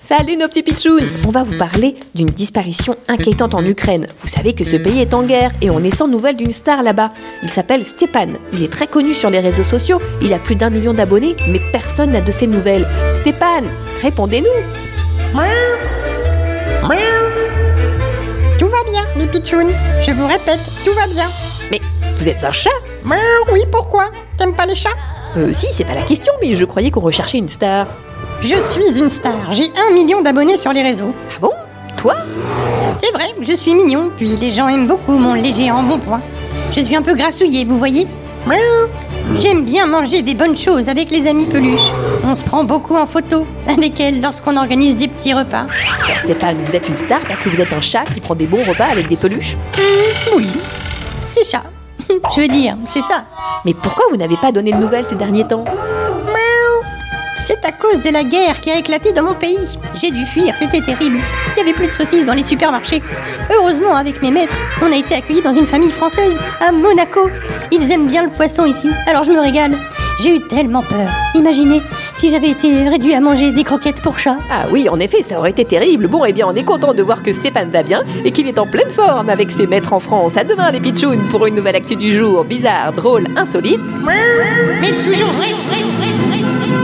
Salut nos petits pitchouns On va vous parler d'une disparition inquiétante en Ukraine. Vous savez que ce pays est en guerre et on est sans nouvelles d'une star là-bas. Il s'appelle Stepan. Il est très connu sur les réseaux sociaux. Il a plus d'un million d'abonnés, mais personne n'a de ses nouvelles. Stepan, répondez-nous Tout va bien, les pitchouns. Je vous répète, tout va bien. Mais vous êtes un chat? Oui, pourquoi? T'aimes pas les chats? Euh, si, c'est pas la question, mais je croyais qu'on recherchait une star. Je suis une star. J'ai un million d'abonnés sur les réseaux. Ah bon? Toi? C'est vrai, je suis mignon, puis les gens aiment beaucoup mon léger embonpoint. Je suis un peu grassouillé, vous voyez? J'aime bien manger des bonnes choses avec les amis peluches. On se prend beaucoup en photo avec elles lorsqu'on organise des petits repas. Alors Stéphane, vous êtes une star parce que vous êtes un chat qui prend des bons repas avec des peluches? Oui, c'est ça. Je veux dire, c'est ça. Mais pourquoi vous n'avez pas donné de nouvelles ces derniers temps C'est à cause de la guerre qui a éclaté dans mon pays. J'ai dû fuir, c'était terrible. Il n'y avait plus de saucisses dans les supermarchés. Heureusement, avec mes maîtres, on a été accueillis dans une famille française à Monaco. Ils aiment bien le poisson ici, alors je me régale. J'ai eu tellement peur. Imaginez si j'avais été réduit à manger des croquettes pour chat. Ah oui, en effet, ça aurait été terrible. Bon, eh bien, on est content de voir que Stéphane va bien et qu'il est en pleine forme avec ses maîtres en France. À demain, les pitchouns, pour une nouvelle actu du jour. Bizarre, drôle, insolite. Mais toujours vrai, vrai, vrai, vrai, vrai.